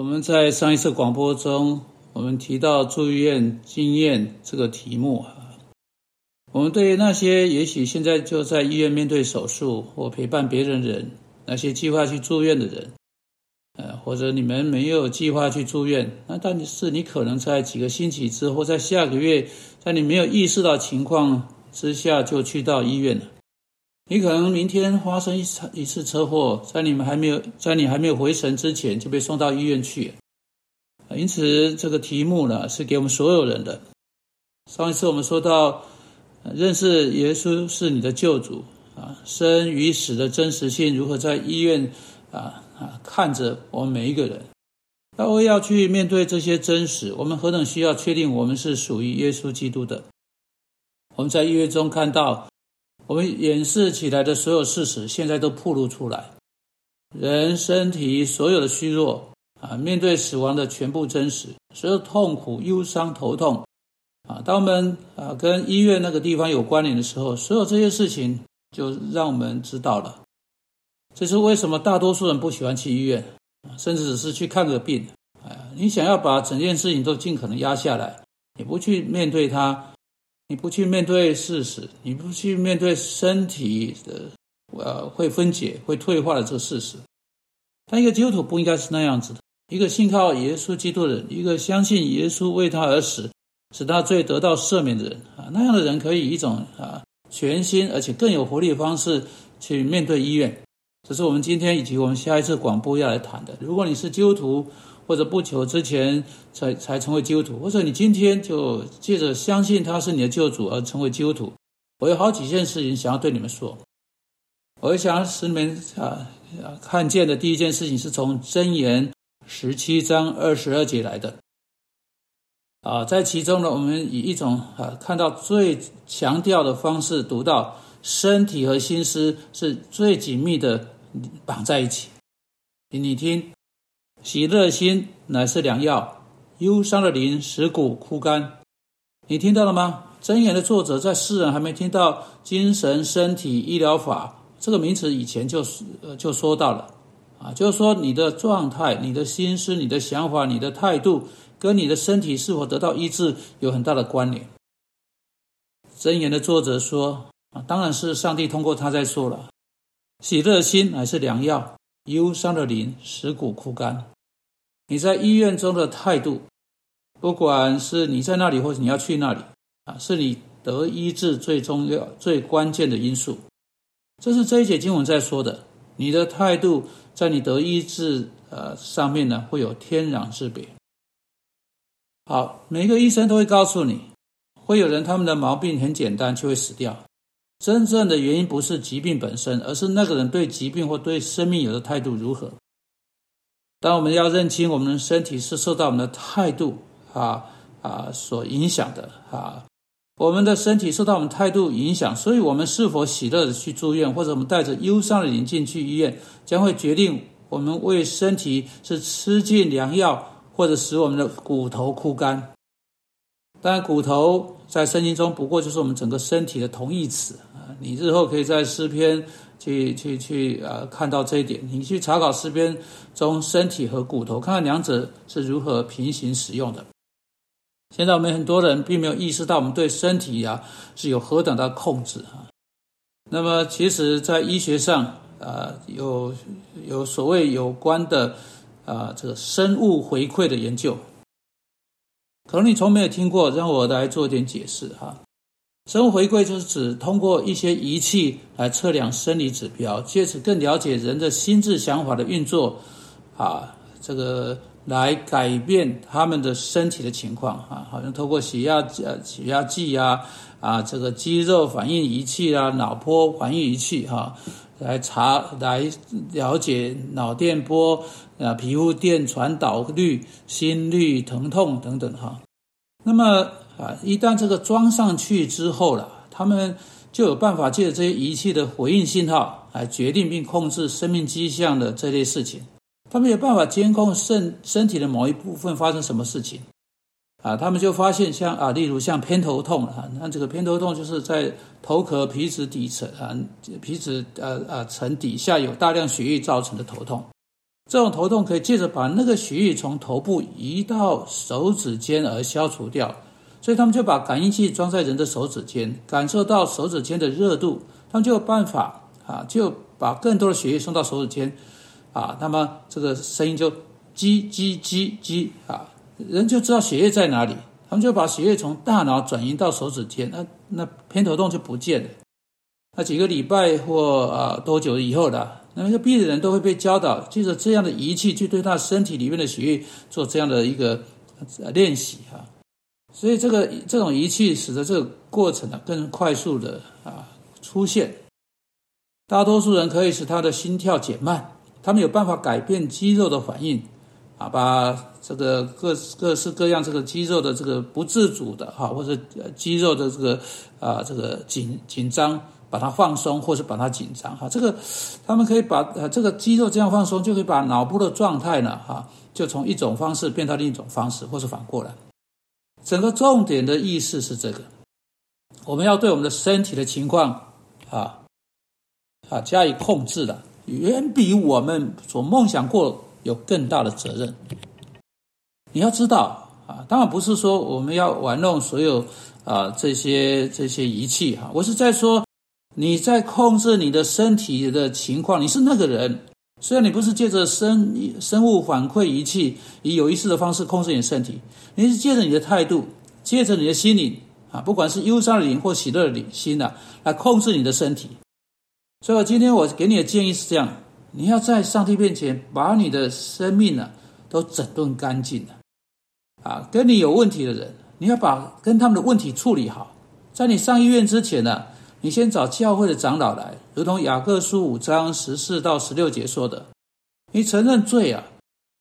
我们在上一次广播中，我们提到住院经验这个题目啊。我们对于那些也许现在就在医院面对手术或陪伴别人人，那些计划去住院的人，呃，或者你们没有计划去住院，那但是你可能在几个星期之后，在下个月，在你没有意识到情况之下就去到医院了。你可能明天发生一场一次车祸，在你们还没有在你还没有回神之前就被送到医院去，因此这个题目呢是给我们所有人的。上一次我们说到，认识耶稣是你的救主啊，生与死的真实性如何在医院啊啊看着我们每一个人，那我要去面对这些真实，我们何等需要确定我们是属于耶稣基督的。我们在医院中看到。我们掩饰起来的所有事实，现在都暴露出来。人身体所有的虚弱啊，面对死亡的全部真实，所有痛苦、忧伤、头痛啊，当我们啊跟医院那个地方有关联的时候，所有这些事情就让我们知道了。这是为什么大多数人不喜欢去医院，甚至只是去看个病。啊，你想要把整件事情都尽可能压下来，你不去面对它。你不去面对事实，你不去面对身体的呃会分解、会退化的这个事实。但一个基督徒不应该是那样子的。一个信靠耶稣基督的人，一个相信耶稣为他而死，使他罪得到赦免的人啊，那样的人可以一种啊全新而且更有活力的方式去面对医院。这是我们今天以及我们下一次广播要来谈的。如果你是基督徒，或者不久之前才才成为基督徒，或者你今天就借着相信他是你的救主而成为基督徒，我有好几件事情想要对你们说。我想要使你们啊看见的第一件事情是从箴言十七章二十二节来的。啊，在其中呢，我们以一种啊看到最强调的方式读到，身体和心思是最紧密的绑在一起。你听。喜乐心乃是良药，忧伤的灵使骨枯干。你听到了吗？箴言的作者在世人还没听到精神身体医疗法这个名词以前，就呃就说到了啊，就是说你的状态、你的心思、你的想法、你的态度，跟你的身体是否得到医治有很大的关联。箴言的作者说啊，当然是上帝通过他在说了，喜乐心乃是良药。忧伤的灵使骨枯干。你在医院中的态度，不管是你在那里，或者你要去那里，啊，是你得医治最重要、最关键的因素。这是这一节经文在说的。你的态度在你得医治呃上面呢，会有天壤之别。好，每个医生都会告诉你，会有人他们的毛病很简单，就会死掉。真正的原因不是疾病本身，而是那个人对疾病或对生命有的态度如何。当我们要认清我们的身体是受到我们的态度啊啊所影响的啊，我们的身体受到我们态度影响，所以我们是否喜乐的去住院，或者我们带着忧伤的眼镜去医院，将会决定我们为身体是吃进良药，或者使我们的骨头枯干。当然，骨头在圣经中不过就是我们整个身体的同义词啊。你日后可以在诗篇去去去呃看到这一点。你去查考诗篇中身体和骨头，看看两者是如何平行使用的。现在我们很多人并没有意识到我们对身体啊是有何等的控制啊。那么其实，在医学上啊有有所谓有关的啊这个生物回馈的研究，可能你从没有听过，让我来做一点解释哈。生物回归就是指通过一些仪器来测量生理指标，借此更了解人的心智想法的运作，啊，这个来改变他们的身体的情况啊，好像透过血压呃血压计啊啊这个肌肉反应仪器啊脑波反应仪器哈，来查来了解脑电波啊皮肤电传导率、心率、疼痛等等哈，那么。啊，一旦这个装上去之后了，他们就有办法借着这些仪器的回应信号来决定并控制生命迹象的这类事情。他们有办法监控身身体的某一部分发生什么事情。啊，他们就发现像啊，例如像偏头痛啊，那这个偏头痛就是在头壳皮质底层啊，皮质呃呃层底下有大量血液造成的头痛。这种头痛可以借着把那个血液从头部移到手指尖而消除掉。所以他们就把感应器装在人的手指间，感受到手指间的热度，他们就有办法啊，就把更多的血液送到手指间，啊，那么这个声音就叽叽叽叽啊，人就知道血液在哪里。他们就把血液从大脑转移到手指间，那那偏头痛就不见了。那几个礼拜或啊多久以后的，那么个病人都会被教导，借着这样的仪器去对他身体里面的血液做这样的一个练习哈。所以这个这种仪器使得这个过程呢更快速的啊出现。大多数人可以使他的心跳减慢，他们有办法改变肌肉的反应，啊，把这个各各式各样这个肌肉的这个不自主的哈，或者肌肉的这个啊这个紧紧张，把它放松，或是把它紧张哈。这个他们可以把呃这个肌肉这样放松，就可以把脑部的状态呢哈，就从一种方式变到另一种方式，或是反过来。整个重点的意思是这个：我们要对我们的身体的情况啊啊加以控制的，远比我们所梦想过有更大的责任。你要知道啊，当然不是说我们要玩弄所有啊这些这些仪器哈，我是在说你在控制你的身体的情况，你是那个人。虽然你不是借着生生物反馈仪器以有意识的方式控制你的身体，你是借着你的态度，借着你的心灵啊，不管是忧伤的灵或喜乐的灵心呐，来控制你的身体。所以，我今天我给你的建议是这样：你要在上帝面前把你的生命呢都整顿干净了啊，跟你有问题的人，你要把跟他们的问题处理好。在你上医院之前呢。你先找教会的长老来，如同雅各书五章十四到十六节说的，你承认罪啊，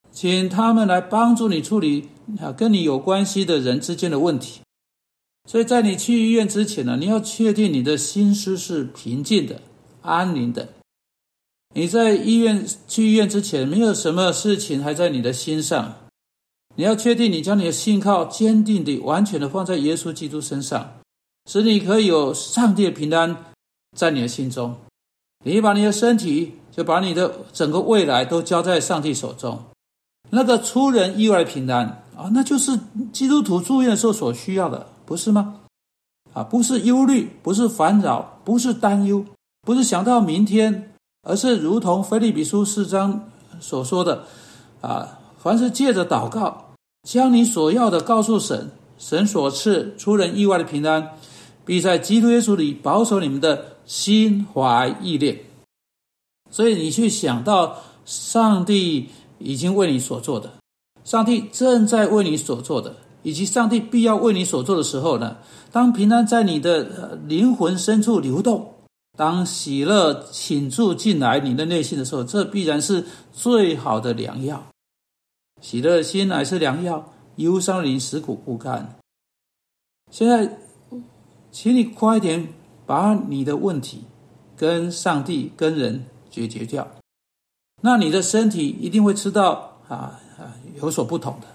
请他们来帮助你处理啊跟你有关系的人之间的问题。所以在你去医院之前呢，你要确定你的心思是平静的、安宁的。你在医院去医院之前，没有什么事情还在你的心上。你要确定你将你的信靠坚定的、完全的放在耶稣基督身上。使你可以有上帝的平安在你的心中，你把你的身体，就把你的整个未来都交在上帝手中。那个出人意外的平安啊，那就是基督徒住院时候所需要的，不是吗？啊，不是忧虑，不是烦扰，不是担忧，不是想到明天，而是如同腓立比书四章所说的啊，凡是借着祷告，将你所要的告诉神，神所赐出人意外的平安。必在基督耶稣里保守你们的心怀意念，所以你去想到上帝已经为你所做的，上帝正在为你所做的，以及上帝必要为你所做的时候呢？当平安在你的灵魂深处流动，当喜乐倾注进来你的内心的时候，这必然是最好的良药。喜乐的心乃是良药，忧伤的灵使苦不堪。现在。请你快点把你的问题跟上帝、跟人解决掉，那你的身体一定会知道啊啊有所不同的。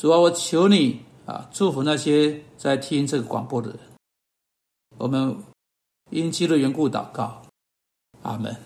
主啊，我求你啊，祝福那些在听这个广播的人。我们因基督缘故祷告，阿门。